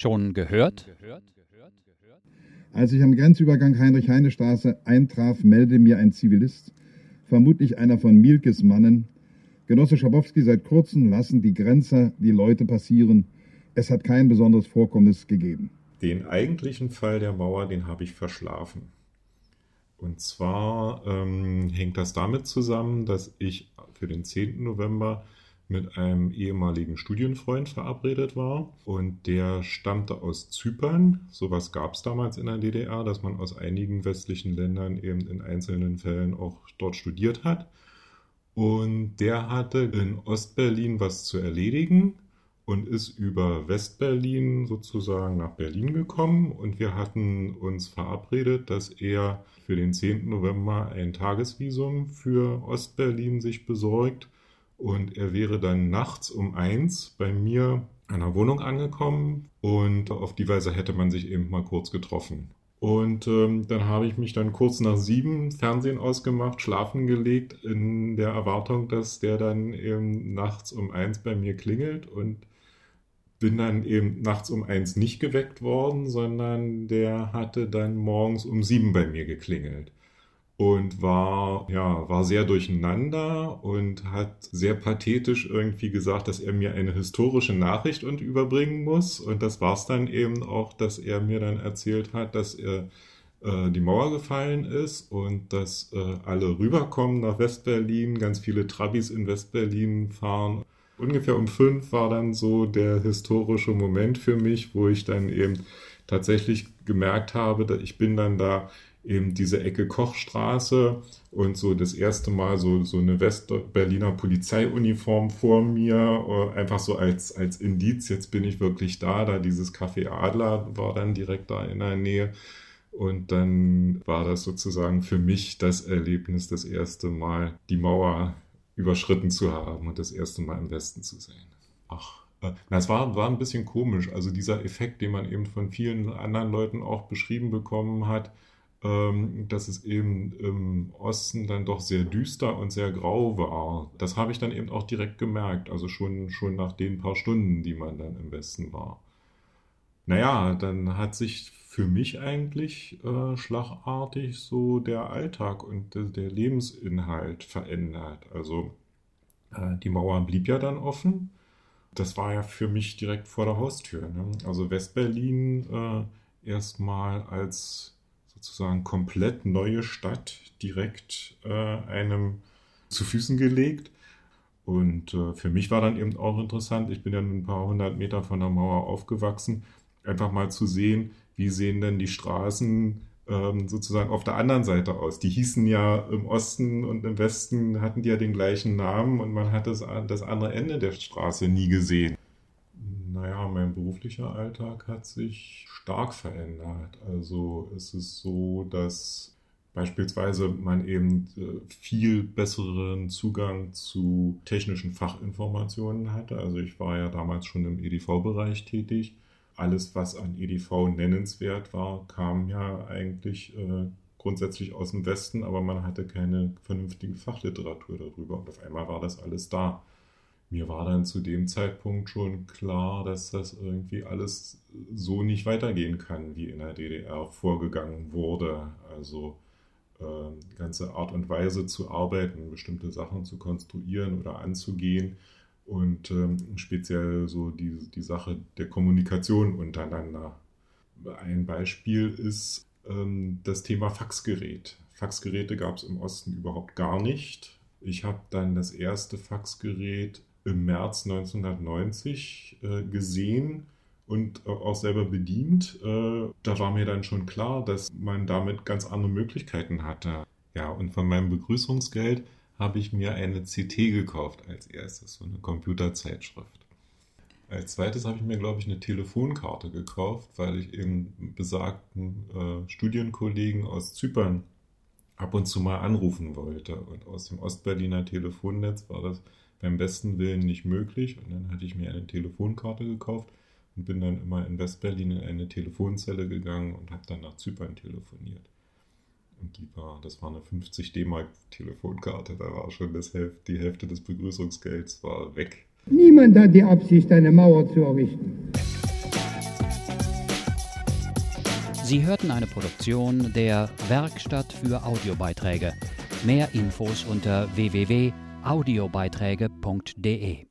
Schon gehört? Als ich am Grenzübergang Heinrich-Heine-Straße eintraf, meldete mir ein Zivilist, vermutlich einer von Mielkes Mannen, Genosse Schabowski, seit kurzem lassen die Grenzer die Leute passieren. Es hat kein besonderes Vorkommnis gegeben. Den eigentlichen Fall der Mauer, den habe ich verschlafen. Und zwar ähm, hängt das damit zusammen, dass ich für den 10. November mit einem ehemaligen Studienfreund verabredet war und der stammte aus Zypern. Sowas gab es damals in der DDR, dass man aus einigen westlichen Ländern eben in einzelnen Fällen auch dort studiert hat. Und der hatte in Ostberlin was zu erledigen und ist über Westberlin sozusagen nach Berlin gekommen und wir hatten uns verabredet, dass er für den 10. November ein Tagesvisum für Ostberlin sich besorgt und er wäre dann nachts um eins bei mir an der Wohnung angekommen und auf die Weise hätte man sich eben mal kurz getroffen. Und ähm, dann habe ich mich dann kurz nach sieben Fernsehen ausgemacht, schlafen gelegt, in der Erwartung, dass der dann eben nachts um eins bei mir klingelt und bin dann eben nachts um eins nicht geweckt worden, sondern der hatte dann morgens um sieben bei mir geklingelt und war ja war sehr durcheinander und hat sehr pathetisch irgendwie gesagt, dass er mir eine historische Nachricht und überbringen muss. Und das war es dann eben auch, dass er mir dann erzählt hat, dass er äh, die Mauer gefallen ist und dass äh, alle rüberkommen nach Westberlin, ganz viele Trabis in Westberlin fahren. Ungefähr um fünf war dann so der historische Moment für mich, wo ich dann eben tatsächlich gemerkt habe, dass ich bin dann da eben diese Ecke Kochstraße und so das erste Mal so, so eine Westberliner Polizeiuniform vor mir, äh, einfach so als, als Indiz, jetzt bin ich wirklich da, da dieses Café Adler war dann direkt da in der Nähe. Und dann war das sozusagen für mich das Erlebnis, das erste Mal die Mauer überschritten zu haben und das erste Mal im Westen zu sein. Ach, äh, na, es war, war ein bisschen komisch. Also dieser Effekt, den man eben von vielen anderen Leuten auch beschrieben bekommen hat, ähm, dass es eben im Osten dann doch sehr düster und sehr grau war. Das habe ich dann eben auch direkt gemerkt, also schon, schon nach den paar Stunden, die man dann im Westen war. Naja, dann hat sich für mich eigentlich äh, schlagartig so der Alltag und der, der Lebensinhalt verändert. Also äh, die Mauer blieb ja dann offen. Das war ja für mich direkt vor der Haustür. Ne? Also Westberlin äh, erstmal als sozusagen komplett neue Stadt direkt äh, einem zu Füßen gelegt. Und äh, für mich war dann eben auch interessant, ich bin ja ein paar hundert Meter von der Mauer aufgewachsen, einfach mal zu sehen, wie sehen denn die Straßen ähm, sozusagen auf der anderen Seite aus? Die hießen ja im Osten und im Westen hatten die ja den gleichen Namen und man hat das, das andere Ende der Straße nie gesehen. Beruflicher Alltag hat sich stark verändert. Also es ist so, dass beispielsweise man eben äh, viel besseren Zugang zu technischen Fachinformationen hatte. Also ich war ja damals schon im EDV-Bereich tätig alles, was an EDV nennenswert war, kam ja eigentlich äh, grundsätzlich aus dem Westen, aber man hatte keine vernünftige Fachliteratur darüber und auf einmal war das alles da. Mir war dann zu dem Zeitpunkt schon klar, dass das irgendwie alles so nicht weitergehen kann, wie in der DDR vorgegangen wurde. Also äh, ganze Art und Weise zu arbeiten, bestimmte Sachen zu konstruieren oder anzugehen, und ähm, speziell so die, die Sache der Kommunikation untereinander. Ein Beispiel ist ähm, das Thema Faxgerät. Faxgeräte gab es im Osten überhaupt gar nicht. Ich habe dann das erste Faxgerät im März 1990 äh, gesehen und äh, auch selber bedient. Äh, da war mir dann schon klar, dass man damit ganz andere Möglichkeiten hatte. Ja, und von meinem Begrüßungsgeld habe ich mir eine CT gekauft als erstes, so eine Computerzeitschrift. Als zweites habe ich mir, glaube ich, eine Telefonkarte gekauft, weil ich eben besagten äh, Studienkollegen aus Zypern ab und zu mal anrufen wollte. Und aus dem Ostberliner Telefonnetz war das beim besten Willen nicht möglich. Und dann hatte ich mir eine Telefonkarte gekauft und bin dann immer in Westberlin in eine Telefonzelle gegangen und habe dann nach Zypern telefoniert. Und die war, das war eine 50 D-Mark Telefonkarte, da war schon das Hälfte, die Hälfte des Begrüßungsgelds war weg. Niemand hat die Absicht, eine Mauer zu errichten. Sie hörten eine Produktion der Werkstatt für Audiobeiträge. Mehr Infos unter www.audiobeiträge.de